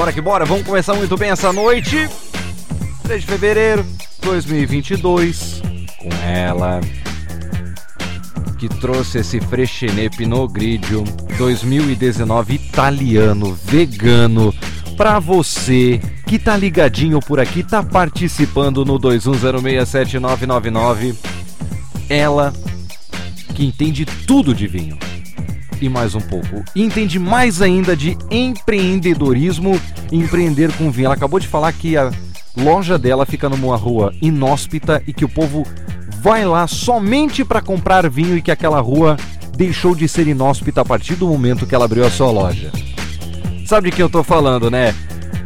Bora que bora, vamos começar muito bem essa noite. 3 de fevereiro 2022, com ela que trouxe esse Freixenet Pinot Grigio 2019 italiano, vegano, pra você que tá ligadinho por aqui, tá participando no 21067999. Ela que entende tudo de vinho e mais um pouco. E entende mais ainda de empreendedorismo e empreender com vinho. Ela acabou de falar que a loja dela fica numa rua inóspita e que o povo vai lá somente para comprar vinho e que aquela rua deixou de ser inóspita a partir do momento que ela abriu a sua loja. Sabe de que eu tô falando, né?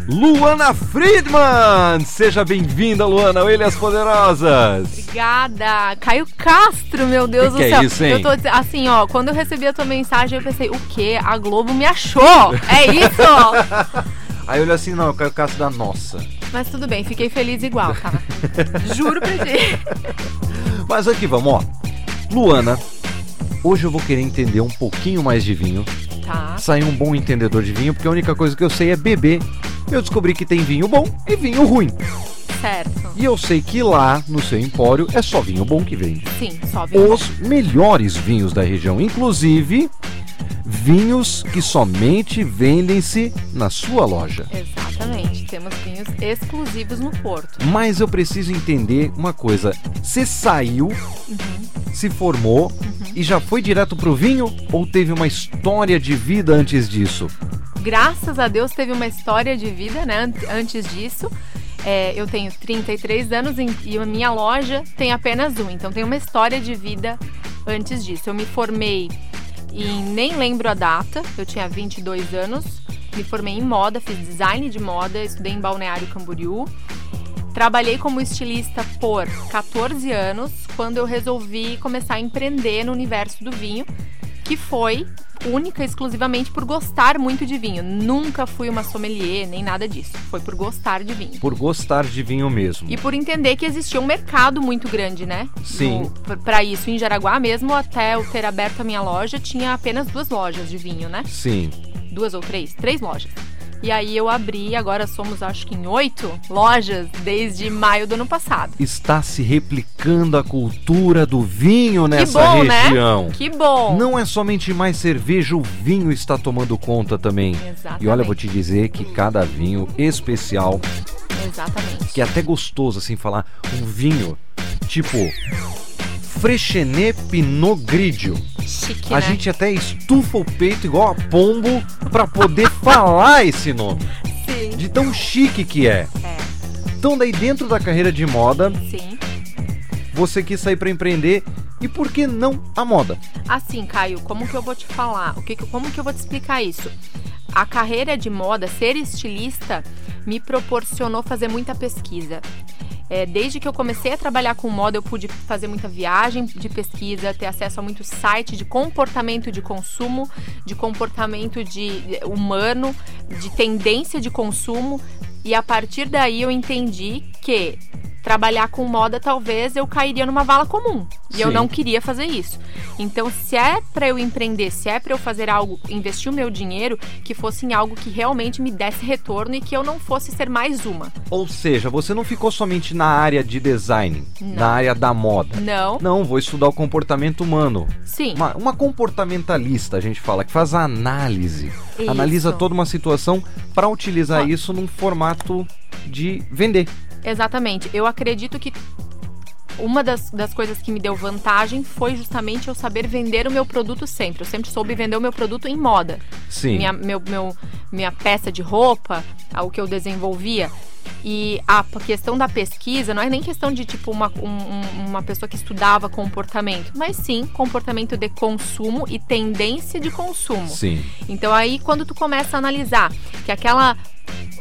Luana Friedman! Seja bem-vinda, Luana, Ilhas Poderosas! Obrigada! Caio Castro, meu Deus que do que é céu! isso, hein? Eu tô assim, ó, quando eu recebi a tua mensagem, eu pensei, o quê? A Globo me achou! É isso? Aí eu olho assim, não, eu Caio Castro da nossa. Mas tudo bem, fiquei feliz igual, tá? Juro pra ti. Mas aqui vamos, ó. Luana, hoje eu vou querer entender um pouquinho mais de vinho. Tá. Sair um bom entendedor de vinho, porque a única coisa que eu sei é beber. Eu descobri que tem vinho bom e vinho ruim. Certo. E eu sei que lá no seu empório é só vinho bom que vende. Sim, só viu? Os melhores vinhos da região, inclusive vinhos que somente vendem-se na sua loja. Exatamente. Temos vinhos exclusivos no Porto. Mas eu preciso entender uma coisa. Você saiu, se formou e já foi direto pro vinho ou teve uma história de vida antes disso? Graças a Deus teve uma história de vida, né? an- Antes disso. É, eu tenho 33 anos e a minha loja tem apenas um. Então tem uma história de vida antes disso. Eu me formei em nem lembro a data, eu tinha 22 anos. Me formei em moda, fiz design de moda, estudei em Balneário Camboriú. Trabalhei como estilista por 14 anos, quando eu resolvi começar a empreender no universo do vinho, que foi única e exclusivamente por gostar muito de vinho. Nunca fui uma sommelier, nem nada disso. Foi por gostar de vinho. Por gostar de vinho mesmo. E por entender que existia um mercado muito grande, né? Sim. Para isso, em Jaraguá mesmo, até eu ter aberto a minha loja, tinha apenas duas lojas de vinho, né? Sim. Duas ou três? Três lojas. E aí eu abri, agora somos acho que em oito lojas desde maio do ano passado. Está se replicando a cultura do vinho nessa bom, região. né? Que bom! Não é somente mais cerveja, o vinho está tomando conta também. Exatamente. E olha, eu vou te dizer que cada vinho especial, Exatamente. que é até gostoso assim falar, um vinho tipo Freixenet Pinot Grigio. Chique, A né? gente até estufa o peito igual a pombo pra poder falar esse nome. Sim. De tão chique que é. É, Então daí dentro da carreira de moda, sim. você quis sair pra empreender e por que não a moda? Assim, Caio, como que eu vou te falar? O que- como que eu vou te explicar isso? A carreira de moda, ser estilista, me proporcionou fazer muita pesquisa. É, desde que eu comecei a trabalhar com moda, eu pude fazer muita viagem de pesquisa, ter acesso a muitos sites de comportamento de consumo, de comportamento de humano, de tendência de consumo. E a partir daí eu entendi que trabalhar com moda talvez eu cairia numa vala comum. E eu Sim. não queria fazer isso. Então, se é para eu empreender, se é para eu fazer algo, investir o meu dinheiro, que fosse em algo que realmente me desse retorno e que eu não fosse ser mais uma. Ou seja, você não ficou somente na área de design, Não. na área da moda. Não. Não, vou estudar o comportamento humano. Sim. Uma, uma comportamentalista, a gente fala, que faz a análise. Isso. Analisa toda uma situação para utilizar Ó. isso num formato de vender. Exatamente. Eu acredito que uma das, das coisas que me deu vantagem foi justamente eu saber vender o meu produto sempre. Eu sempre soube vender o meu produto em moda. Sim. minha, meu, meu- minha peça de roupa, o que eu desenvolvia. E a questão da pesquisa não é nem questão de tipo uma, um- um- uma pessoa que estudava comportamento, mas sim comportamento de consumo e tendência de consumo. Sim. Então aí quando tu começa a analisar que aquela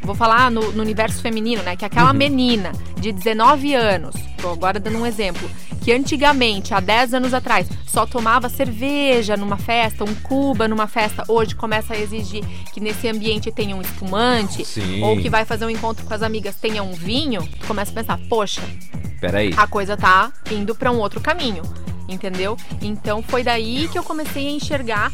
vou falar no, no universo feminino, né, que aquela Uhum. menina de 19 anos, tô agora dando um exemplo, que antigamente, há 10 anos atrás, só tomava cerveja numa festa, um cuba numa festa, hoje começa a exigir que nesse ambiente tenha um espumante, Sim. ou que vai fazer um encontro com as amigas tenha um vinho, tu começa a pensar, poxa, Peraí. a coisa tá indo para um outro caminho, entendeu? Então foi daí que eu comecei a enxergar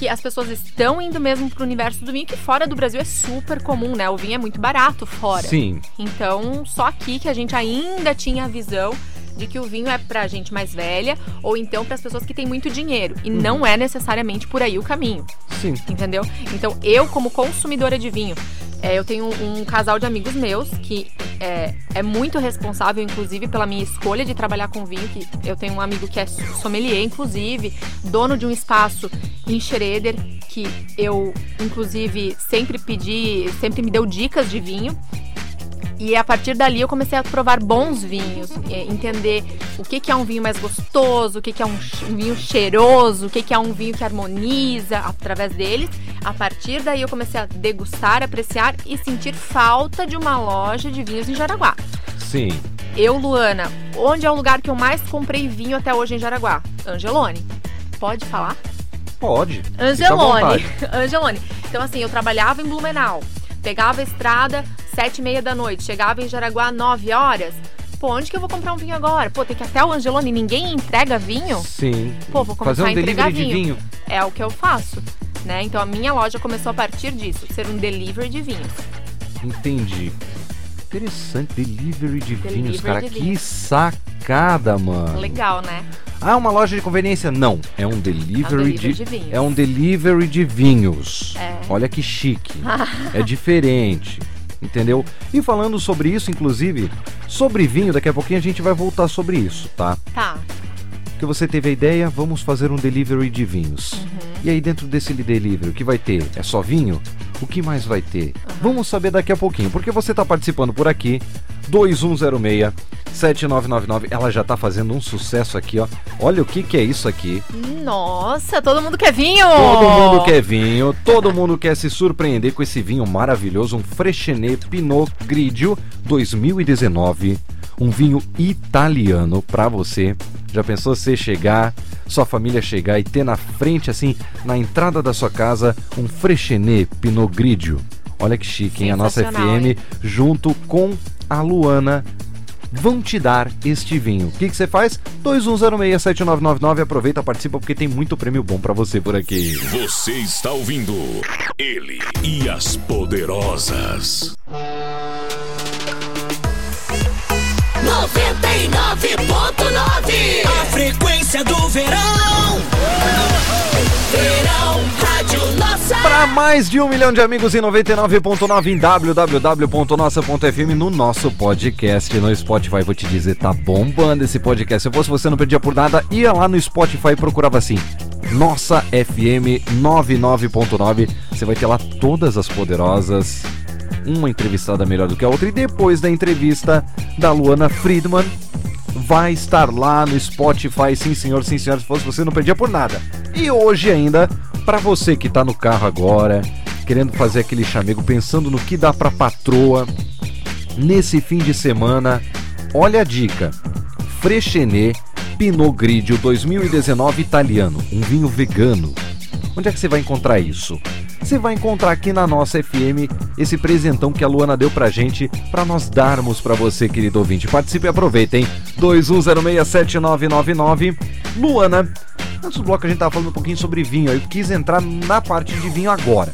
que as pessoas estão indo mesmo pro universo do vinho, que fora do Brasil é super comum, né? O vinho é muito barato fora. Sim. Então, só aqui que a gente ainda tinha a visão de que o vinho é pra gente mais velha ou então para as pessoas que têm muito dinheiro. E uhum. não é necessariamente por aí o caminho. Sim. Entendeu? Então, eu, como consumidora de vinho, é, eu tenho um, um, casal de amigos meus que é, é, muito responsável, inclusive, pela minha escolha de trabalhar com vinho. Que eu tenho um amigo que é sommelier, inclusive, dono de um espaço em Schroeder, que eu, inclusive, sempre pedi, sempre me deu dicas de vinho. E a partir dali eu comecei a provar bons vinhos, entender o que, que é um vinho mais gostoso, o que, que é um, vinho cheiroso, o que, que é um vinho que harmoniza através deles. A partir daí eu comecei a degustar, apreciar e sentir falta de uma loja de vinhos em Jaraguá. Sim. Eu, Luana, onde é o lugar que eu mais comprei vinho até hoje em Jaraguá? Angelone. Pode falar? Pode. Angelone. Angelone. Então, assim, eu trabalhava em Blumenau. Pegava a estrada, sete e meia da noite, chegava em Jaraguá nove horas. Pô, onde que eu vou comprar um vinho agora? Pô, tem que ir até o Angelone, ninguém entrega vinho? Sim. Pô, vou começar Fazer um a entregar vinho. de vinho. É o que eu faço, né? Então a minha loja começou a partir disso, ser um delivery de vinhos. Entendi. Interessante, delivery de Delivery vinhos, cara. de que vinhos. sacada, mano. Legal, né? Ah, uma loja de conveniência? Não, é um delivery, delivery de, de vinhos. é um delivery de vinhos. É. Olha que chique. é diferente. Entendeu? E falando sobre isso, inclusive, sobre vinho, daqui a pouquinho a gente vai voltar sobre isso, tá? Tá. Porque você teve a ideia, vamos fazer um delivery de vinhos. Uhum. E aí dentro desse delivery, o que vai ter? É só vinho? O que mais vai ter? Vamos saber daqui a pouquinho, porque você está participando por aqui, 2106 7999. Ela já tá fazendo um sucesso aqui, ó. Olha o que que é isso aqui. Nossa, todo mundo quer vinho! Todo mundo quer vinho, todo mundo quer se surpreender com esse vinho maravilhoso, um Freixenet Pinot Grigio 2019. Um vinho italiano pra você. Já pensou você chegar, sua família chegar e ter na frente, assim, na entrada da sua casa, um Freixenet Pinot Grigio? Olha que chique, hein? A nossa FM, hein? junto com a Luana, vão te dar este vinho. O que que você faz? 21067999, aproveita, participa porque tem muito prêmio bom pra você por aqui. Você está ouvindo ele e as poderosas. 99.9 A frequência do verão. Verão Rádio Nossa. Para mais de um milhão de amigos em 99.9 em www.nossa.fm no nosso podcast no Spotify. Vou te dizer, tá bombando esse podcast. Se fosse você não perdia por nada, ia lá no Spotify e procurava assim. Nossa FM 99.9. Você vai ter lá todas as poderosas. Uma entrevistada melhor do que a outra. E depois da entrevista da Luana Friedman, vai estar lá no Spotify, sim senhor, sim senhor, se fosse você não perdia por nada. E hoje ainda, para você que tá no carro agora, querendo fazer aquele chamego, pensando no que dá pra patroa nesse fim de semana, olha a dica. Freixenet Pinot Grigio 2019 italiano, um vinho vegano. Onde é que você vai encontrar isso? Você vai encontrar aqui na nossa FM esse presentão que a Luana deu pra gente, pra nós darmos pra você, querido ouvinte. Participe e aproveita, hein? 21067999. Luana, antes do bloco a gente tava falando um pouquinho sobre vinho, eu quis entrar na parte de vinho agora.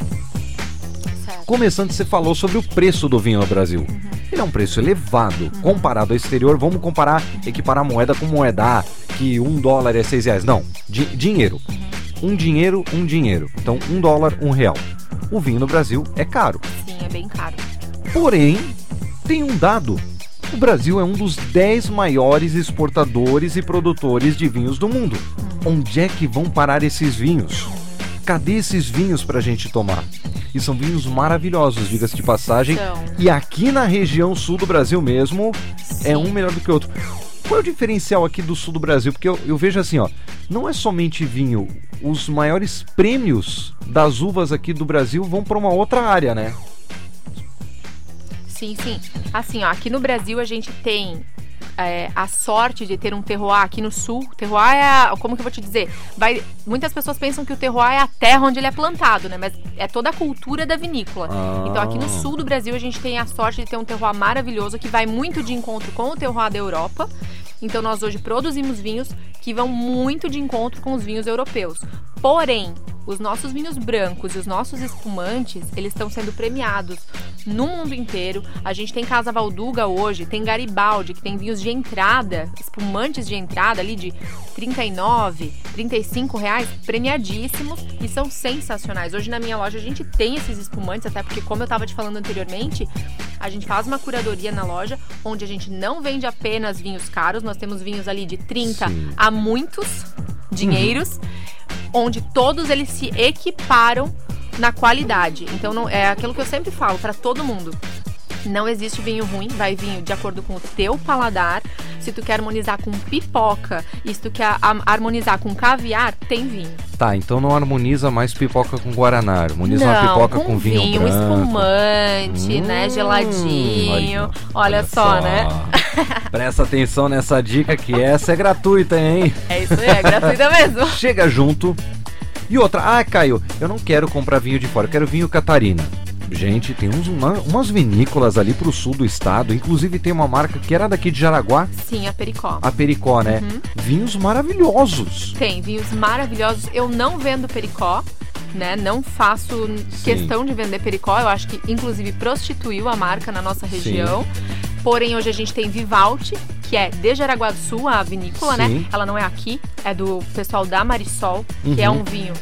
Começando, você falou sobre o preço do vinho no Brasil. Ele é um preço elevado comparado ao exterior. Vamos comparar, equiparar moeda com moeda. Ah, que um dólar é seis reais. Não, di- dinheiro. Um dinheiro, um dinheiro. Então, um dólar, um real. O vinho no Brasil é caro. Sim, é bem caro. Porém, tem um dado. O Brasil é um dos 10 maiores exportadores e produtores de vinhos do mundo. Onde é que vão parar esses vinhos? Cadê esses vinhos pra gente tomar? E são vinhos maravilhosos, diga-se de passagem. São. E aqui na região sul do Brasil mesmo, é Sim. um melhor do que o outro. Qual é o diferencial aqui do sul do Brasil? Porque eu, eu vejo assim, ó, não é somente vinho, os maiores prêmios das uvas aqui do Brasil vão para uma outra área, né? Sim, sim. Assim, ó, aqui no Brasil a gente tem é, a sorte de ter um terroir aqui no sul. Terroir é, a, como que eu vou te dizer? Vai, muitas pessoas pensam que o terroir é a terra onde ele é plantado, né? Mas é toda a cultura da vinícola. Ah. Então aqui no sul do Brasil a gente tem a sorte de ter um terroir maravilhoso que vai muito de encontro com o terroir da Europa. Então nós hoje produzimos vinhos que vão muito de encontro com os vinhos europeus. Porém, os nossos vinhos brancos e os nossos espumantes, eles estão sendo premiados no mundo inteiro. A gente tem Casa Valduga hoje, tem Garibaldi, que tem vinhos de entrada, espumantes de entrada ali de 39, 35 reais, premiadíssimos e são sensacionais. Hoje na minha loja a gente tem esses espumantes, até porque como eu estava te falando anteriormente, a gente faz uma curadoria na loja onde a gente não vende apenas vinhos caros, nós temos vinhos ali de 30 Sim. a muitos dinheiros, onde todos eles se equiparam na qualidade. Então não é aquilo que eu sempre falo para todo mundo. Não existe vinho ruim, vai vinho de acordo com o teu paladar. Se tu quer harmonizar com pipoca e se tu quer harmonizar com caviar, tem vinho. Tá, então não harmoniza mais pipoca com guaraná, harmoniza Não, uma pipoca com, vinho, branco. espumante, né, Hum, geladinho. Olha, só, né? Presta atenção nessa dica que essa é gratuita, hein? É isso aí, é gratuita mesmo. Chega junto. E outra, ah, Caio, eu não quero comprar vinho de fora, eu quero vinho Catarina. Gente, tem uns, uma- umas vinícolas ali pro sul do estado, inclusive tem uma marca que era daqui de Jaraguá, Sim, a Pericó. a Pericó, né? Uhum. Vinhos maravilhosos. Tem vinhos maravilhosos. Eu não vendo pericó, né? Não faço questão de vender pericó. Eu acho que, inclusive, prostituiu a marca na nossa região. Porém, hoje a gente tem Vivalte, que é de Jaraguá do Sul, a vinícola, né? Sim. Ela não é aqui, é do pessoal da Marisol, que é Uhum. um vinho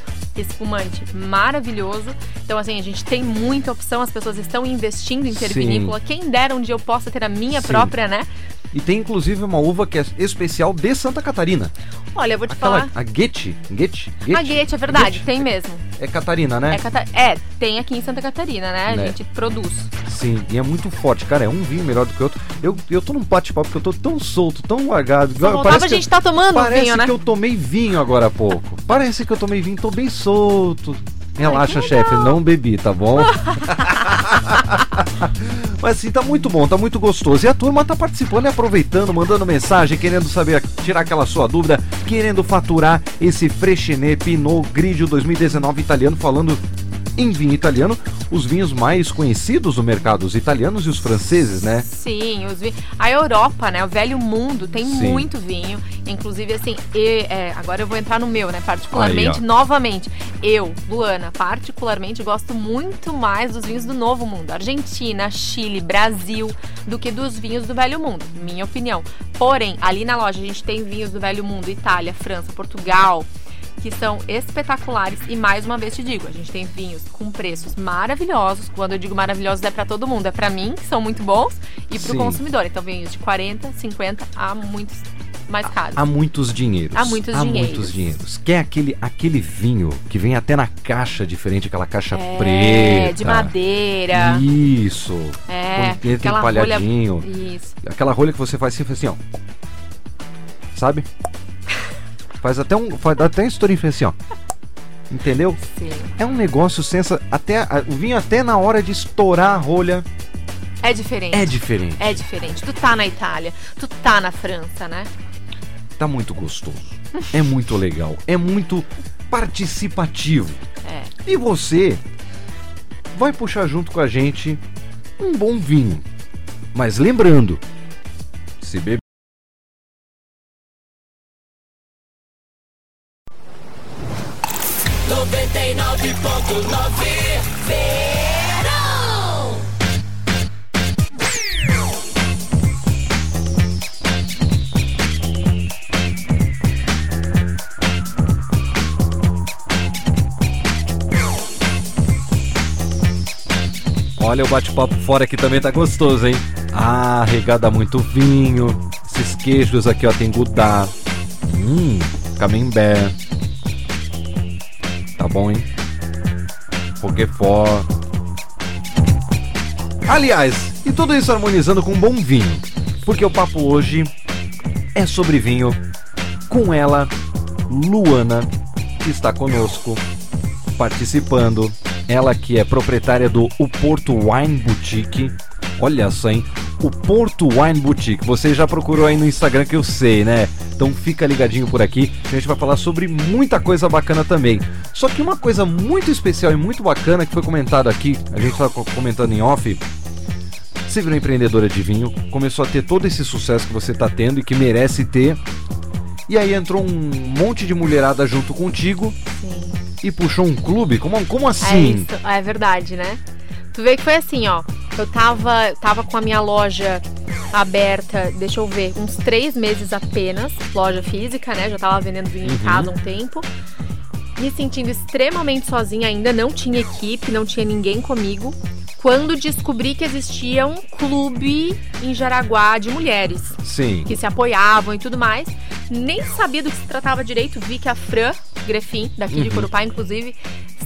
espumante maravilhoso. Então, assim, a gente tem muita opção, as pessoas estão investindo em ter Sim. vinícola. Quem dera um dia eu possa ter a minha Sim. própria, né? E tem inclusive uma uva que é especial de Santa Catarina. Olha, eu vou te Aquela, falar. a Guete, Guete, A Guete, é verdade, Guete. tem mesmo. É Catarina, né? É, Cata- é, tem aqui em Santa Catarina, né? A Né. gente produz. Sim, e é muito forte, cara. É um vinho melhor do que o outro. Eu, eu tô num bate-papo porque eu tô tão solto, tão largado. Só faltava a que gente tá tomando Parece vinho, né? que eu tomei vinho agora há pouco. Parece que eu tomei vinho, tô bem solto. Relaxa, que chefe, não bebi, tá bom? Mas assim, tá muito bom, tá muito gostoso. E a turma tá participando e aproveitando, mandando mensagem, querendo saber, tirar aquela sua dúvida, querendo faturar esse Freixenet Pinot Grigio 2019 italiano, falando em vinho italiano, os vinhos mais conhecidos do mercado, os italianos e os franceses, né? Sim, os vi... a Europa, né? O velho mundo tem Sim. muito vinho. Inclusive, assim, e, é, agora eu vou entrar no meu, né? Particularmente, Aí, novamente. Eu, Luana, particularmente gosto muito mais dos vinhos do novo mundo. Argentina, Chile, Brasil, do que dos vinhos do velho mundo. Minha opinião. Porém, ali na loja a gente tem vinhos do velho mundo, Itália, França, Portugal. Que são espetaculares e mais uma vez te digo, a gente tem vinhos com preços maravilhosos. Quando eu digo maravilhosos é para todo mundo, é para mim, que são muito bons, e para o consumidor. Então vinhos de 40, 50 a muitos mais caros. Há muitos dinheiros. Há muitos Há dinheiros. muitos dinheiros. Que é aquele, aquele vinho que vem até na caixa diferente, aquela caixa é, preta. de madeira. Isso. É, Com aquela rolha. empalhadinho. Isso. Aquela rolha que você faz assim, faz assim, ó. Sabe? Faz até um. Faz até um historinho assim, ó. Entendeu? Sim. É um negócio sensa. Até, o vinho até na hora de estourar a rolha É diferente. é diferente. É diferente. Tu tá na Itália, tu tá na França, né? Tá muito gostoso. É muito legal. É muito participativo. É. E você vai puxar junto com a gente um bom vinho. Mas lembrando, se beber. Olha o bate-papo fora que também tá gostoso, hein? Ah, regada muito vinho. Esses queijos aqui, ó, tem gouda. Hum, camembert. Bom, hein? Roquefort. Aliás, e tudo isso harmonizando com um bom vinho. Porque o papo hoje é sobre vinho com ela, Luana, que está conosco, participando. Ela que é proprietária do O Porto Wine Boutique. Olha só, hein? O Porto Wine Boutique. Você já procurou aí no Instagram que eu sei, né? Então fica ligadinho por aqui. A gente vai falar sobre muita coisa bacana também. Só que uma coisa muito especial e muito bacana que foi comentado aqui, a gente co- comentando em off, você virou empreendedora de vinho, começou a ter todo esse sucesso que você está tendo e que merece ter. E aí entrou um monte de mulherada junto contigo Sim. e puxou um clube? Como, como É assim? isso, é verdade, né? Tu vê que foi assim, ó. Eu tava, tava com a minha loja aberta, deixa eu ver, uns três meses apenas, loja física, né? Já tava vendendo vinho em casa há um tempo. Me sentindo extremamente sozinha ainda, não tinha equipe, não tinha ninguém comigo. Quando descobri que existia um clube em Jaraguá de mulheres Sim. que se apoiavam e tudo mais. Nem sabia do que se tratava direito. Vi que a Fran Grefin, daqui de Corupá, inclusive,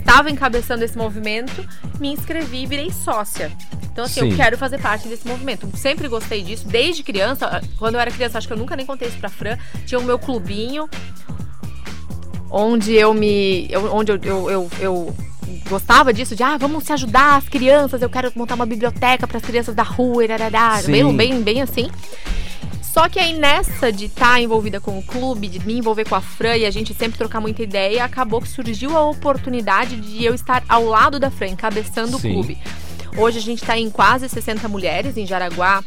estava encabeçando esse movimento. Me inscrevi e virei sócia. Então, assim, Sim. eu quero fazer parte desse movimento. Sempre gostei disso, desde criança. Quando eu era criança, acho que eu nunca nem contei isso pra Fran. Tinha o meu clubinho, onde eu me. eu- onde eu, eu, eu, eu gostava disso, de ah, vamos se ajudar as crianças, eu quero montar uma biblioteca para as crianças da rua, irarará, bem, bem, bem assim. Só que aí nessa de estar envolvida com o clube, de me envolver com a Fran e a gente sempre trocar muita ideia, acabou que surgiu a oportunidade de eu estar ao lado da Fran, encabeçando Sim. o clube. Hoje a gente está em quase 60 mulheres em Jaraguá,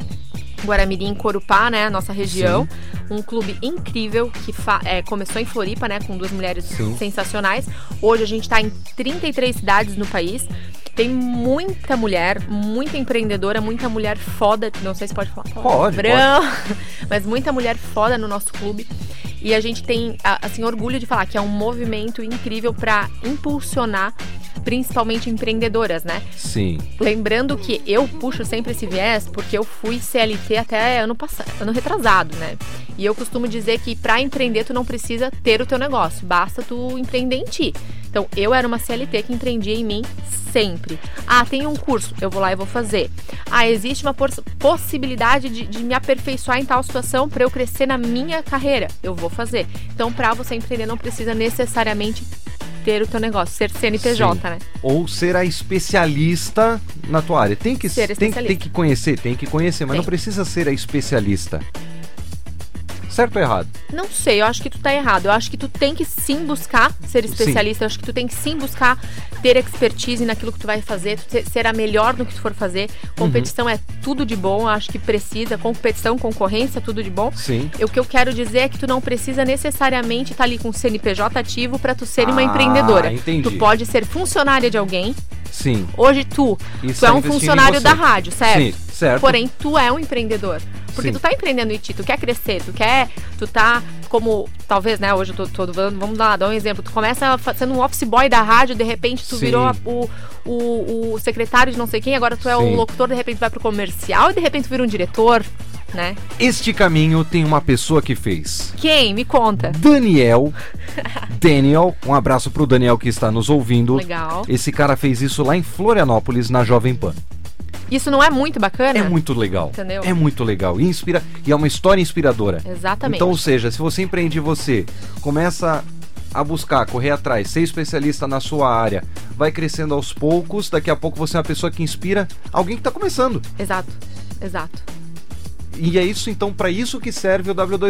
Guaramirim, Corupá, né, nossa região. Um clube incrível que é, começou em Floripa, né, com duas mulheres Sim. sensacionais. Hoje a gente está em 33 cidades no país. Tem muita mulher, muita empreendedora, muita mulher foda. Não sei se pode falar. Pode, palavrão, Mas muita mulher foda no nosso clube. E a gente tem, assim, orgulho de falar que é um movimento incrível para impulsionar, principalmente empreendedoras, né? Sim. Lembrando que eu puxo sempre esse viés porque eu fui CLT até ano passado, ano retrasado, né? E eu costumo dizer que para empreender tu não precisa ter o teu negócio, basta tu empreender em ti. Então, eu era uma CLT que empreendia em mim sempre. Ah, tem um curso, eu vou lá e vou fazer. Ah, existe uma pos- possibilidade de, de me aperfeiçoar em tal situação para eu crescer na minha carreira, eu vou fazer. Então, para você empreender, não precisa necessariamente ter o teu negócio, ser CNPJ, Sim. né? Ou ser a especialista na tua área. Tem que Ser tem, tem que conhecer, tem que conhecer, mas Tem. não precisa ser a especialista. Certo ou errado? Não sei, eu acho que tu tá errado. Eu acho que tu tem que sim buscar ser especialista. Eu acho que tu tem que sim buscar ter expertise naquilo que tu vai fazer, tu ser- a melhor no que tu for fazer. Competição é tudo de bom, eu acho que precisa. Competição, concorrência, tudo de bom. Sim. O que eu quero dizer é que tu não precisa necessariamente estar ali com o CNPJ ativo para tu ser uma Ah, empreendedora. entendi. Tu pode ser funcionária de alguém. Sim. Hoje tu, tu é um funcionário da rádio, certo? Sim, certo. Porém, tu é um empreendedor. Porque Sim. tu tá empreendendo em ti, tu quer crescer, tu quer. Tu tá como. Talvez, né? Hoje eu tô, tô Vamos lá, dar um exemplo. Tu começa sendo um office boy da rádio, de repente tu Sim. virou a- o, o, o secretário de não sei quem, agora tu é Sim. o locutor, de repente vai pro comercial e de repente tu vira um diretor, né? Este caminho tem uma pessoa que fez. Quem? Me conta. Daniel. Daniel, um abraço pro Daniel que está nos ouvindo. Legal. Esse cara fez isso lá em Florianópolis, na Jovem Pan. Isso não é muito bacana? É muito legal. Entendeu? É muito legal. E, inspira... e é uma história inspiradora. Exatamente. Então, ou seja, se você empreende você, começa a buscar, correr atrás, ser especialista na sua área, vai crescendo aos poucos, daqui a pouco você é uma pessoa que inspira alguém que está começando. Exato. Exato. E é isso, então, para isso que serve o W2W.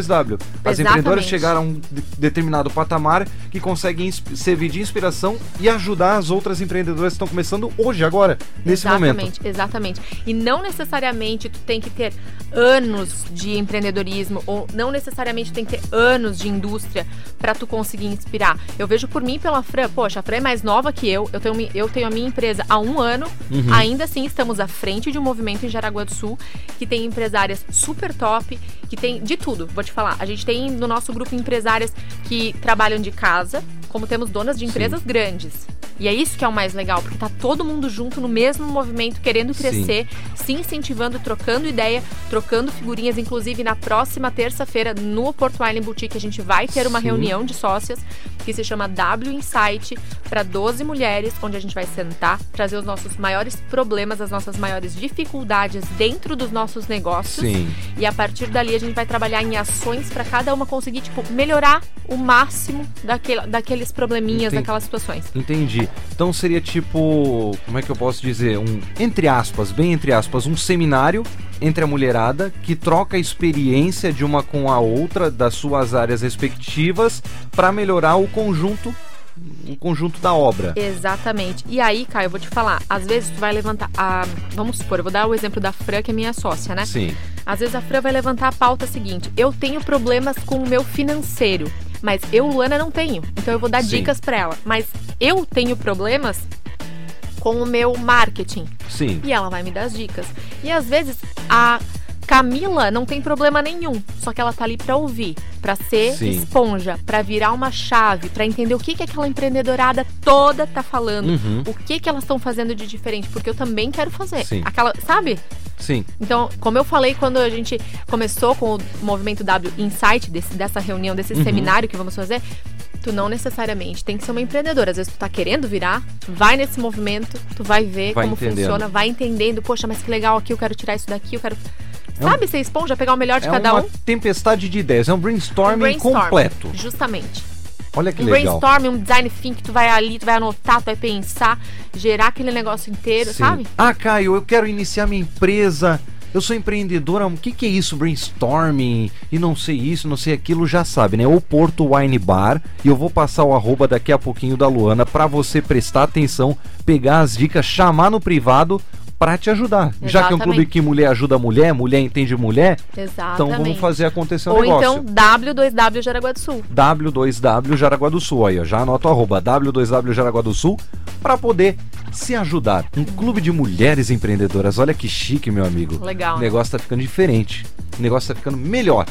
As Exatamente. empreendedoras chegaram a um de- determinado patamar que conseguem servir de inspiração e ajudar as outras empreendedoras que estão começando hoje, agora, nesse exatamente, momento. Exatamente. E não necessariamente tu tem que ter anos de empreendedorismo ou não necessariamente tem que ter anos de indústria para tu conseguir inspirar. Eu vejo por mim pela Fran, poxa, a Fran é mais nova que eu, eu tenho, eu tenho a minha empresa há um ano, Uhum. ainda assim estamos à frente de um movimento em Jaraguá do Sul que tem empresárias super top, que tem de tudo, vou te falar. A gente tem no nosso grupo empresárias que trabalham de casa, como temos donas de empresas grandes. E é isso que é o mais legal, porque tá todo mundo junto no mesmo movimento, querendo Sim. crescer, se incentivando, trocando ideia, trocando figurinhas. Inclusive, na próxima terça-feira, no Porto Island Boutique, a gente vai ter uma Sim. reunião de sócias que se chama W Insight para 12 mulheres, onde a gente vai sentar, trazer os nossos maiores problemas, as nossas maiores dificuldades dentro dos nossos negócios. Sim. E a partir dali a gente vai trabalhar em ações para cada uma conseguir, tipo, melhorar o máximo daquele, daqueles probleminhas, Entendi. daquelas situações. Entendi. Então seria tipo, como é que eu posso dizer, um entre aspas, bem entre aspas, um seminário entre a mulherada que troca a experiência de uma com a outra das suas áreas respectivas para melhorar o conjunto o conjunto da obra. Exatamente. E aí, Caio, eu vou te falar, às vezes tu vai levantar a, vamos supor, eu vou dar o exemplo da Fran, que é minha sócia, né? Sim. Às vezes a Fran vai levantar a pauta seguinte: eu tenho problemas com o meu financeiro. Mas eu, Luana, não tenho. Então eu vou dar Sim. dicas pra ela. Mas eu tenho problemas com o meu marketing. Sim. E ela vai me dar as dicas. E às vezes a Camila não tem problema nenhum, só que ela tá ali pra ouvir, pra ser Sim. esponja, pra virar uma chave, pra entender o que que aquela empreendedorada toda tá falando, Uhum. o que que elas estão fazendo de diferente, porque eu também quero fazer. Sim. Aquela, sabe? Sim. Então, como eu falei quando a gente começou com o Movimento W Insight, desse- dessa reunião, desse Uhum. seminário que vamos fazer, tu não necessariamente tem que ser uma empreendedora. Às vezes tu tá querendo virar, vai nesse movimento, tu vai ver Vai como entendendo. funciona, vai entendendo, poxa, mas que legal aqui, eu quero tirar isso daqui, eu quero. É um- Sabe, ser esponja, pegar o melhor de É cada uma um. tempestade de ideias, é um brainstorming, Um brainstorm. completo. Justamente. Olha que um legal. brainstorm, um design think, tu vai ali, tu vai anotar, tu vai pensar, gerar aquele negócio inteiro, Sim. sabe? Ah, Caio, eu quero iniciar minha empresa. Eu sou empreendedora. O que, que é isso? Brainstorming e não sei isso, não sei aquilo, já sabe, né? O Porto Wine Bar. E eu vou passar o arroba daqui a pouquinho da Luana pra você prestar atenção, pegar as dicas, chamar no privado pra te ajudar. Já que é um clube Exatamente. que mulher ajuda mulher, mulher entende mulher, Exatamente. então vamos fazer acontecer o Ou negócio. então W2W Jaraguá do Sul. W2W Jaraguá do Sul. Aí, ó, já anota o arroba W2W Jaraguá do Sul para poder se ajudar. Um clube de mulheres empreendedoras. Olha que chique, meu amigo. Legal, O né? negócio tá ficando diferente. O negócio tá ficando melhor.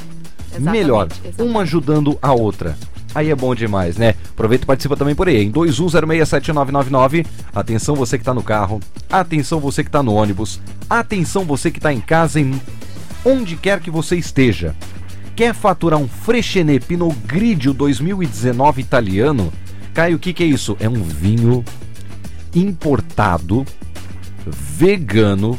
Exatamente, melhor. exatamente. Uma ajudando a outra. Aí é bom demais, né? Aproveita e participa também por aí, em 21067999. Atenção você que tá no carro. Atenção você que tá no ônibus. Atenção você que tá em casa, em onde quer que você esteja. Quer faturar um Freixenet Pinot Grigio 2019 italiano? Caio, o que, que é isso? É um vinho importado, vegano,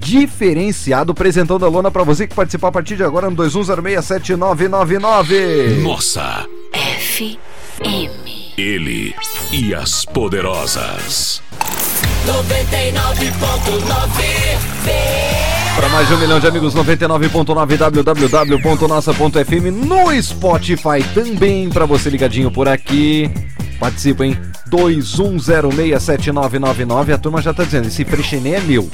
diferenciado, apresentando a lona para você que participar a partir de agora no 21067999. Nossa, FM. ele e as poderosas. 99.9 Para mais de um milhão de amigos, 99.9 www.nossa.fm no Spotify também para você ligadinho por aqui. Participa, hein? 21067999. A turma já tá dizendo, esse Freixenet é meu.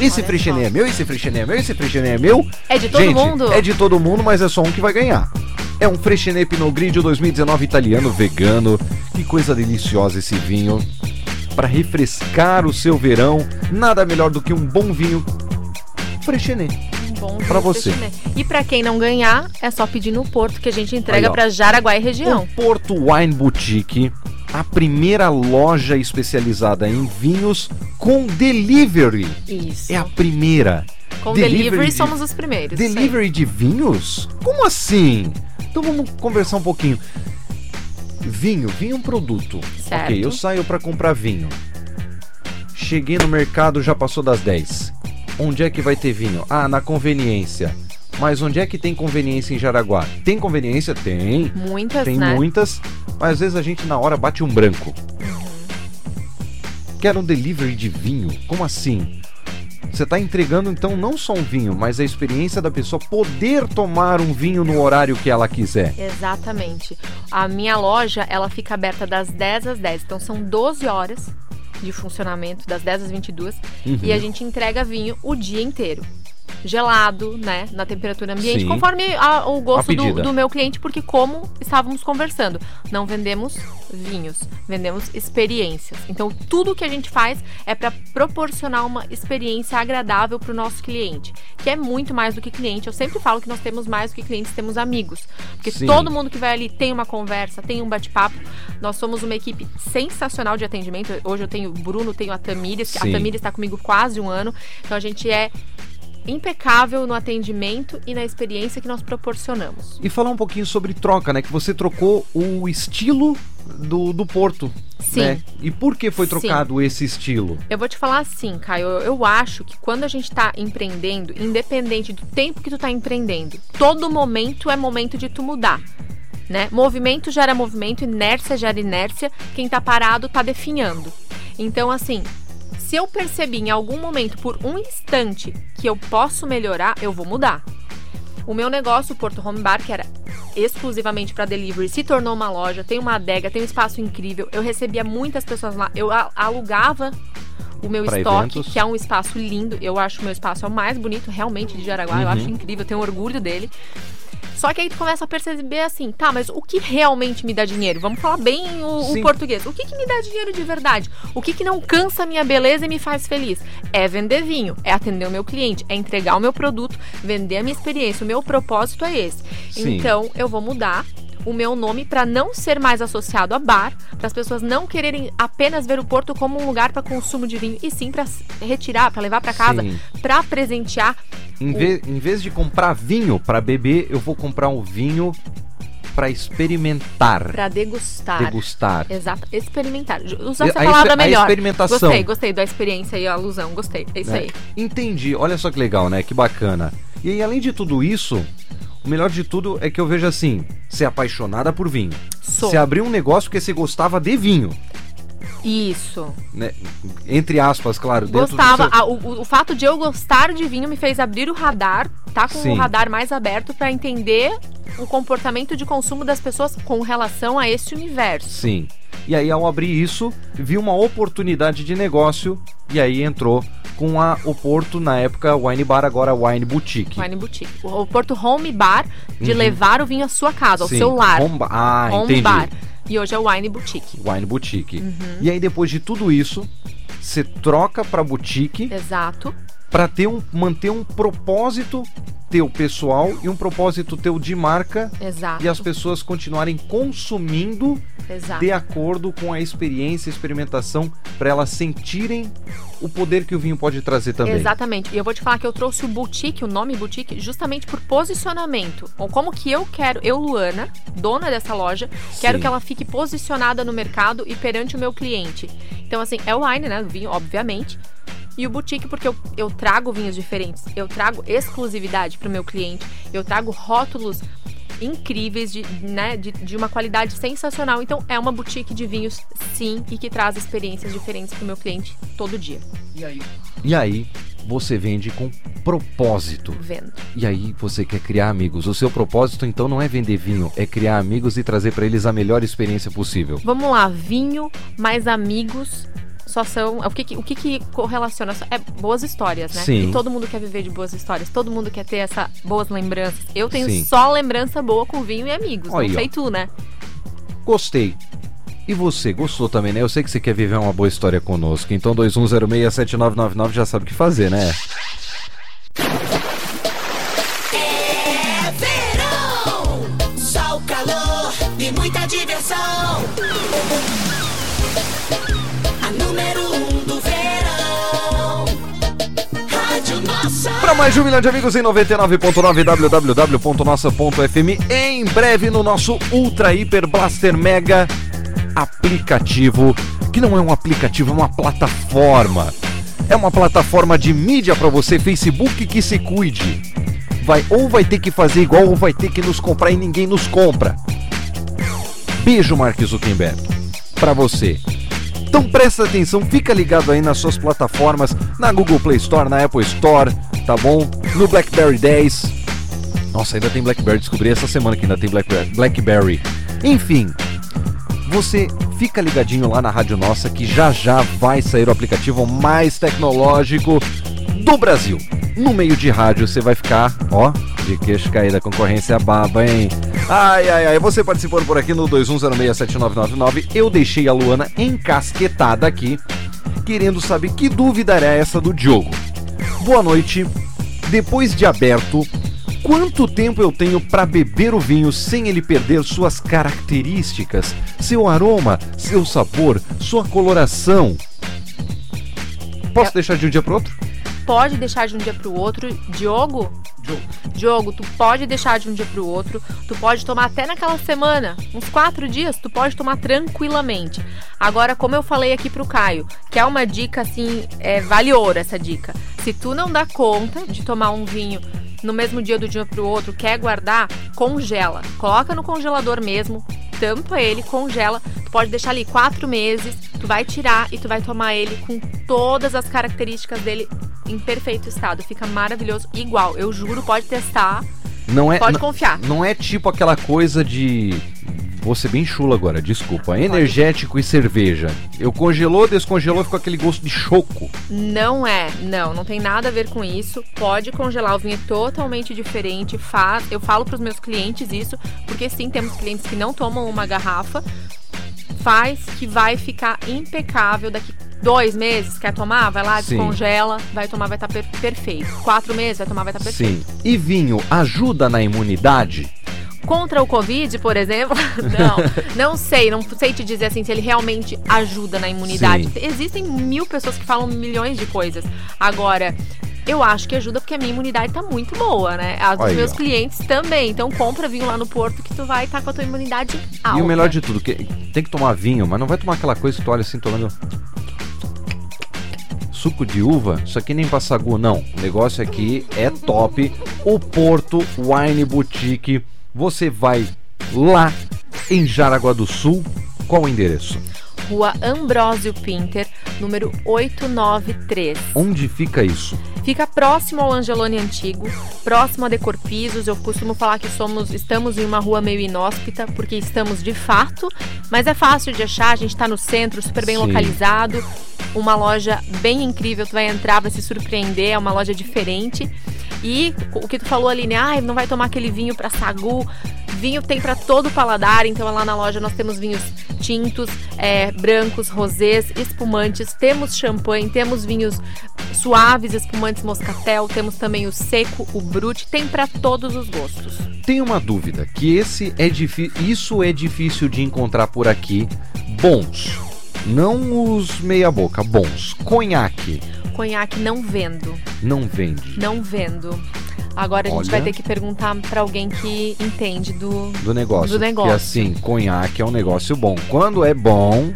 Esse só. é meu, esse Freixenet é meu, esse Freixenet é meu. É de todo Gente, mundo? É de todo mundo, mas é só um que vai ganhar. É um Freixenet Pinot Grigio 2019 italiano vegano. Que coisa deliciosa esse vinho. Para refrescar o seu verão, nada melhor do que um bom vinho Freixenet. Um vinho você. E pra quem não ganhar, é só pedir no Porto que a gente entrega pra Jaraguá e região. O Porto Wine Boutique, a primeira loja especializada em vinhos com delivery. Isso. É a primeira. Com delivery, de- somos os primeiros. Delivery de vinhos? Como assim? Então vamos conversar um pouquinho. Vinho, vinho é um produto. Certo. Ok, eu saio para comprar vinho. Cheguei no mercado, já passou das 10. Onde é que vai ter vinho? Ah, na conveniência. Mas onde é que tem conveniência em Jaraguá? Tem conveniência? Tem. Muitas, Tem né? muitas, mas às vezes a gente na hora bate um branco. Quero um delivery de vinho? Como assim? Você está entregando então não só um vinho, mas a experiência da pessoa poder tomar um vinho no horário que ela quiser. Exatamente. A minha loja, ela fica aberta das 10 às 10. Então são 12 horas de funcionamento, das 10 às 22. Uhum. E a gente entrega vinho o dia inteiro. Gelado, né? Na temperatura ambiente, Sim. conforme a- o gosto do, do meu cliente, porque como estávamos conversando, não vendemos vinhos, vendemos experiências. Então, tudo que a gente faz é para proporcionar uma experiência agradável para o nosso cliente, que é muito mais do que cliente. Eu sempre falo que nós temos mais do que clientes, temos amigos. Porque Sim. todo mundo que vai ali tem uma conversa, tem um bate-papo. Nós somos uma equipe sensacional de atendimento. Hoje eu tenho o Bruno, tenho a Tamires, a. Tamires está comigo quase um ano. Então a gente é impecável no atendimento e na experiência que nós proporcionamos. E falar um pouquinho sobre troca, né? Que você trocou o estilo do, do Porto. Sim. Né? E por que foi Sim. trocado esse estilo? Eu vou te falar assim, Caio, eu, eu acho que quando a gente tá empreendendo, independente do tempo que tu tá empreendendo, todo momento é momento de tu mudar. Né? Movimento gera movimento, inércia gera inércia, quem tá parado tá definhando. Então, assim, se eu percebi em algum momento, por um instante, que eu posso melhorar, eu vou mudar. O meu negócio, o Porto Home Bar, que era exclusivamente para delivery, se tornou uma loja, tem uma adega, tem um espaço incrível. Eu recebia muitas pessoas lá, eu alugava o meu Pra estoque, eventos. que é um espaço lindo. Eu acho o meu espaço é o mais bonito realmente de Jaraguá, eu Uhum. acho incrível, eu tenho orgulho dele. Só que aí tu começa a perceber assim, tá, mas o que realmente me dá dinheiro? Vamos falar bem o, o português. O que, que me dá dinheiro de verdade? O que, que não cansa a minha beleza e me faz feliz? É vender vinho, é atender o meu cliente, é entregar o meu produto, vender a minha experiência. O meu propósito é esse. Sim. Então, eu vou mudar o meu nome para não ser mais associado a bar, para as pessoas não quererem apenas ver o Porto como um lugar para consumo de vinho, e sim para retirar, para levar para casa, para presentear. Em, ve- em vez de comprar vinho para beber, eu vou comprar um vinho para experimentar, Para degustar. degustar. Exato, experimentar. Usa E- essa a palavra exper- a melhor. experimentação. Gostei, gostei da experiência e a alusão, gostei. É isso né? aí. Entendi. Olha só que legal, né? Que bacana. E aí, além de tudo isso, o melhor de tudo é que eu vejo assim: ser apaixonada por vinho. Sou. Você abriu um negócio porque você gostava de vinho, Isso. né? Entre aspas, claro. Gostava. seu- a- o, o fato de eu gostar de vinho me fez abrir o radar, tá com Sim. o radar mais aberto para entender o comportamento de consumo das pessoas com relação a esse universo. Sim. E aí, ao abrir isso, vi uma oportunidade de negócio e aí entrou com a o Porto, na época Wine Bar, agora Wine Boutique. Wine Boutique. O, o Porto Home Bar de Uhum. levar o vinho à sua casa, ao Sim. seu lar. Home Bar. Ah, Home entendi. Bar. E hoje é o Wine Boutique. Wine Boutique. Uhum. E aí, depois de tudo isso, você troca pra boutique Exato. Para ter um manter um propósito teu pessoal e um propósito teu de marca Exato. e as pessoas continuarem consumindo Exato. de acordo com a experiência, experimentação, para elas sentirem o poder que o vinho pode trazer também. Exatamente. E eu vou te falar que eu trouxe o boutique, o nome boutique, justamente por posicionamento. Ou como que eu quero, eu, Luana, dona dessa loja, quero Sim. que ela fique posicionada no mercado e perante o meu cliente. Então, assim, é o wine, né? O vinho, obviamente. E o boutique, porque eu, eu trago vinhos diferentes, eu trago exclusividade para o meu cliente, eu trago rótulos incríveis, de, né, de, de uma qualidade sensacional. Então, é uma boutique de vinhos, sim, e que traz experiências diferentes para o meu cliente todo dia. E aí você vende com propósito. Vendo. E aí você quer criar amigos. O seu propósito então não é vender vinho, é criar amigos e trazer para eles a melhor experiência possível. Vamos lá, vinho mais amigos só são. O que, o que, que correlaciona? É boas histórias, né? Sim. E todo mundo quer viver de boas histórias, todo mundo quer ter essa boas lembranças. Eu tenho Sim. só lembrança boa com vinho e amigos. Aí, não sei tu, né? Gostei. E você, gostou também, né? Eu sei que você quer viver uma boa história conosco. Então 21067999 já sabe o que fazer, né? É verão, sol, calor e muita diversão. Para mais de um milhão de amigos em 99.9 www.nossa.fm. Em breve no nosso Ultra Hiper Blaster Mega aplicativo, que não é um aplicativo, é uma plataforma. É uma plataforma de mídia para você, Facebook que se cuide. Vai ou vai ter que fazer igual ou vai ter que nos comprar e ninguém nos compra. Beijo, Mark Zuckerberg. Para você. Então presta atenção, fica ligado aí nas suas plataformas, na Google Play Store, na Apple Store, tá bom? No BlackBerry 10. Nossa, ainda tem BlackBerry, descobri essa semana que ainda tem Blackberry. BlackBerry. Enfim, você fica ligadinho lá na Rádio Nossa que já já vai sair o aplicativo mais tecnológico do Brasil. No meio de rádio você vai ficar, ó, de queixo caído, a concorrência é baba, hein? Ai, ai, ai, você participando por aqui no 21067999, eu deixei a Luana encasquetada aqui, querendo saber que dúvida era essa do Diogo. Boa noite. Depois de aberto, quanto tempo eu tenho para beber o vinho sem ele perder suas características, seu aroma, seu sabor, sua coloração? Posso deixar de um dia para outro? Pode deixar de um dia pro outro. Diogo? Diogo, tu pode deixar de um dia pro outro, tu pode tomar até naquela semana, uns quatro dias, tu pode tomar tranquilamente. Agora, como eu falei aqui pro Caio, que é uma dica assim, é, vale ouro essa dica. Se tu não dá conta de tomar um vinho no mesmo dia do dia pro outro, quer guardar, congela. Coloca no congelador mesmo, tampa ele, congela. Tu pode deixar ali quatro meses, tu vai tirar e tu vai tomar ele com todas as características dele em perfeito estado. Fica maravilhoso, igual. Eu juro, pode testar, Não é, pode confiar. não é tipo aquela coisa de Vou ser bem chula agora, desculpa. Energético e cerveja. Eu congelou, descongelou, ficou aquele gosto de choco. Não é, não, não tem nada a ver com isso. Pode congelar, o vinho é totalmente diferente. Faz, eu falo para os meus clientes isso, porque sim, temos clientes que não tomam uma garrafa. Faz que vai ficar impecável daqui dois meses. Quer tomar? Vai lá, Sim. descongela, vai tomar, vai estar perfeito. Quatro meses, vai tomar, vai estar perfeito. Sim. E vinho ajuda na imunidade? Contra o Covid, por exemplo, não, não sei, não sei te dizer assim se ele realmente ajuda na imunidade. Sim. Existem mil pessoas que falam milhões de coisas. Agora, eu acho que ajuda porque a minha imunidade tá muito boa, né? A dos Aí, meus ó. clientes também. Então compra vinho lá no Porto que tu vai estar com a tua imunidade alta. E o melhor de tudo, que tem que tomar vinho, mas não vai tomar aquela coisa que tu olha assim, tomando suco de uva, isso aqui nem passagu, não. O negócio aqui é top. O Porto Wine Boutique. Você vai lá em Jaraguá do Sul. Qual o endereço? Rua Ambrósio Pinter, número 893. Onde fica isso? Fica próximo ao Angelone Antigo, próximo a Decor Pisos. Eu costumo falar que somos, estamos em uma rua meio inóspita, porque estamos de fato, mas é fácil de achar. A gente está no centro, super bem Sim. localizado. Uma loja bem incrível, tu vai entrar, vai se surpreender, é uma loja diferente. E o que tu falou ali, né? Ai, não vai tomar aquele vinho para sagu. Vinho tem para todo o paladar, então lá na loja nós temos vinhos tintos, é, brancos, rosés, espumantes, temos champanhe, temos vinhos suaves, espumantes moscatel, temos também o seco, o brute, tem para todos os gostos. Tem uma dúvida, que esse é isso é difícil de encontrar por aqui. Bons, não os meia boca, bons. Conhaque, Conhaque não vendo, não vende. não vendo. Agora a gente Olha. vai ter que perguntar para alguém que entende do Do negócio. Do negócio. Que assim, conhaque é um negócio bom. Quando é bom,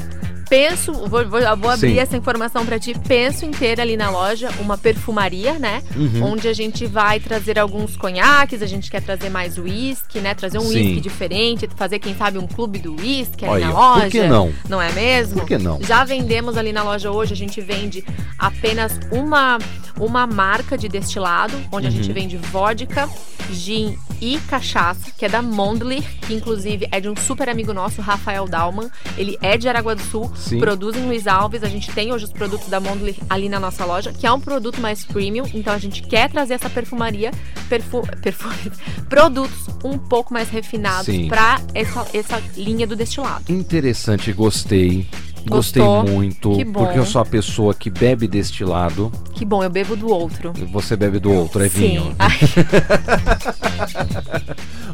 Penso, vou, vou, vou abrir Sim. essa informação pra ti. Penso em ter ali na loja uma perfumaria, né? Uhum. Onde a gente vai trazer alguns conhaques, a gente quer trazer mais uísque, né? Trazer um uísque diferente, fazer, quem sabe, um clube do uísque ali na por loja. que não? Não é mesmo? Por que não? Já vendemos ali na loja hoje, a gente vende apenas uma, uma marca de destilado, onde a gente Uhum. vende vodka, gin e cachaça, que é da Mondler, que inclusive é de um super amigo nosso, Rafael Dalman. Ele é de Aragua do Sul, Sim. produz em Luiz Alves. A gente tem hoje os produtos da Mondler ali na nossa loja, que é um produto mais premium. Então a gente quer trazer essa perfumaria, perfu, perfu- produtos um pouco mais refinados para essa, essa linha do destilado. interessante, gostei. Gostei Gostou? muito, porque eu sou a pessoa que bebe destilado, Que bom, eu bebo do outro. você bebe do outro, é vinho. Sim. Ai,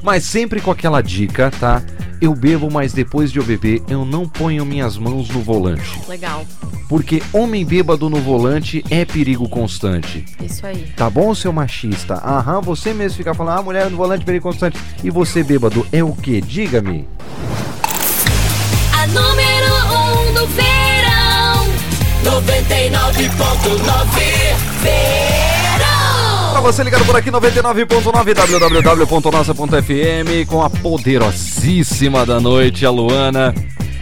Mas sempre com aquela dica, tá? Eu bebo, mas depois de eu beber, eu não ponho minhas mãos no volante. legal. Porque homem bêbado no volante é perigo constante. Isso aí. Tá bom, seu machista? Aham, você mesmo fica falando, ah, mulher no volante, perigo constante. E você bêbado é o quê? Diga-me. A número 1 um do verão. 99.9 Verão. Pra você ligado por aqui, 99.9 www.nossa.fm com a poderosíssima da noite, a Luana,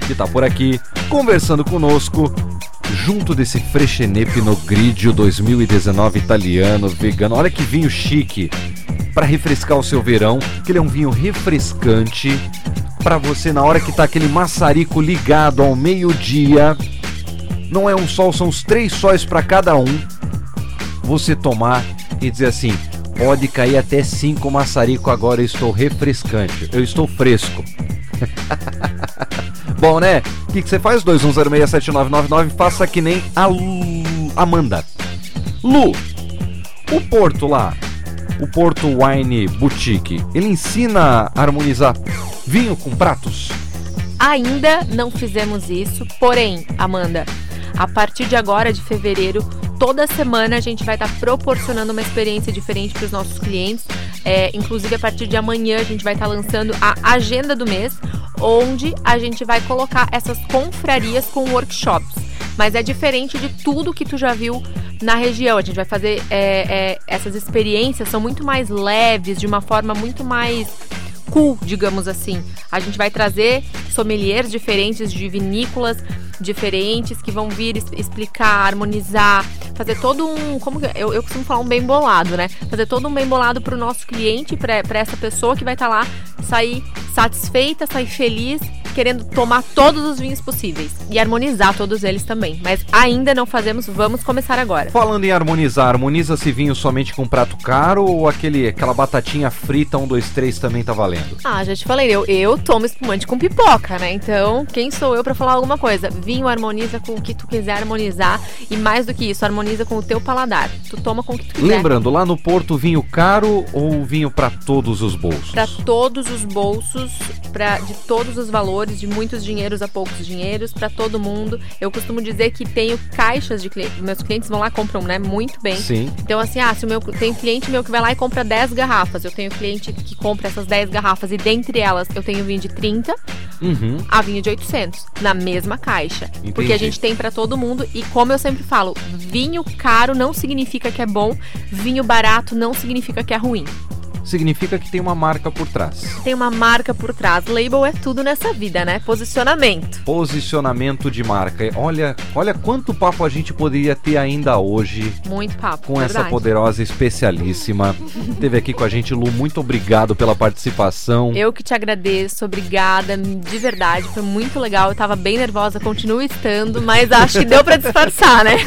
que tá por aqui conversando conosco. Junto desse Freixenet Pinot Grigio 2019 italiano, vegano. Olha que vinho chique para refrescar o seu verão, que ele é um vinho refrescante para você na hora que tá aquele maçarico ligado ao meio-dia. Não é um sol, são os três sóis para cada um você tomar e dizer assim: pode cair até 5 maçarico agora, eu estou refrescante, eu estou fresco. Bom, né? O que, que você faz? 21067999, faça que nem a Lu- Amanda. Lu, o Porto lá, o Porto Wine Boutique, ele ensina a harmonizar vinho com pratos? Ainda não fizemos isso, porém, Amanda, a partir de agora, de fevereiro, toda semana a gente vai estar proporcionando uma experiência diferente para os nossos clientes. É, inclusive, a partir de amanhã, a gente vai estar lançando a agenda do mês, onde a gente vai colocar essas confrarias com workshops. Mas é diferente de tudo que tu já viu na região. A gente vai fazer é, é, essas experiências, são muito mais leves, de uma forma muito mais cool, digamos assim. A gente vai trazer sommeliers diferentes de vinícolas diferentes que vão vir explicar, harmonizar, fazer todo um. Como eu, eu costumo falar um bem bolado, né? Fazer todo um bem bolado para o nosso cliente, para essa pessoa que vai estar tá lá, sair satisfeita, sair feliz querendo tomar todos os vinhos possíveis e harmonizar todos eles também. Mas ainda não fazemos, vamos começar agora. Falando em harmonizar, harmoniza-se vinho somente com prato caro ou aquele, aquela batatinha frita 1, 2, 3 também tá valendo? Ah, já te falei, eu, eu tomo espumante com pipoca, né? Então, quem sou eu para falar alguma coisa? Vinho harmoniza com o que tu quiser harmonizar e mais do que isso, harmoniza com o teu paladar. Tu toma com o que tu quiser. Lembrando, lá no Porto, vinho caro ou vinho para todos os bolsos? Para todos os bolsos, para de todos os valores de muitos dinheiros a poucos dinheiros para todo mundo. Eu costumo dizer que tenho caixas de clientes, meus clientes vão lá e compram, né, muito bem. Sim. Então assim, ah, se o meu tem cliente meu que vai lá e compra 10 garrafas, eu tenho cliente que compra essas 10 garrafas e dentre elas eu tenho vinho de 30 uhum. a vinho de 800 na mesma caixa. Entendi. Porque a gente tem para todo mundo e como eu sempre falo, vinho caro não significa que é bom, vinho barato não significa que é ruim significa que tem uma marca por trás. Tem uma marca por trás. Label é tudo nessa vida, né? Posicionamento. Posicionamento de marca. Olha, olha quanto papo a gente poderia ter ainda hoje. Muito papo. Com verdade. essa poderosa especialíssima. Teve aqui com a gente, Lu. Muito obrigado pela participação. Eu que te agradeço, obrigada. De verdade, foi muito legal. Eu tava bem nervosa, continuo estando, mas acho que deu para disfarçar, né?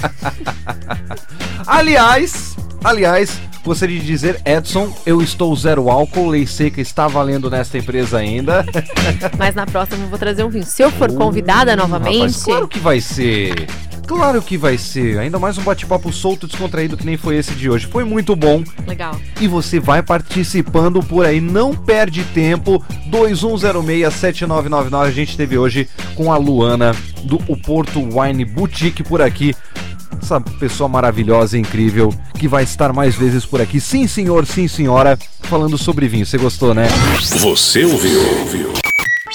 aliás, aliás, Gostaria de dizer, Edson, eu estou zero álcool, lei seca está valendo nesta empresa ainda. Mas na próxima eu vou trazer um vinho. Se eu for convidada novamente. Rapaz, claro que vai ser. Claro que vai ser. Ainda mais um bate-papo solto, descontraído que nem foi esse de hoje. Foi muito bom. Legal. E você vai participando por aí. Não perde tempo. 2106-7999. A gente teve hoje com a Luana do o Porto Wine Boutique por aqui essa pessoa maravilhosa e incrível que vai estar mais vezes por aqui. Sim, senhor, sim, senhora, falando sobre vinho. Você gostou, né? Você ouviu?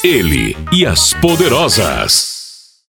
Ele e as Poderosas.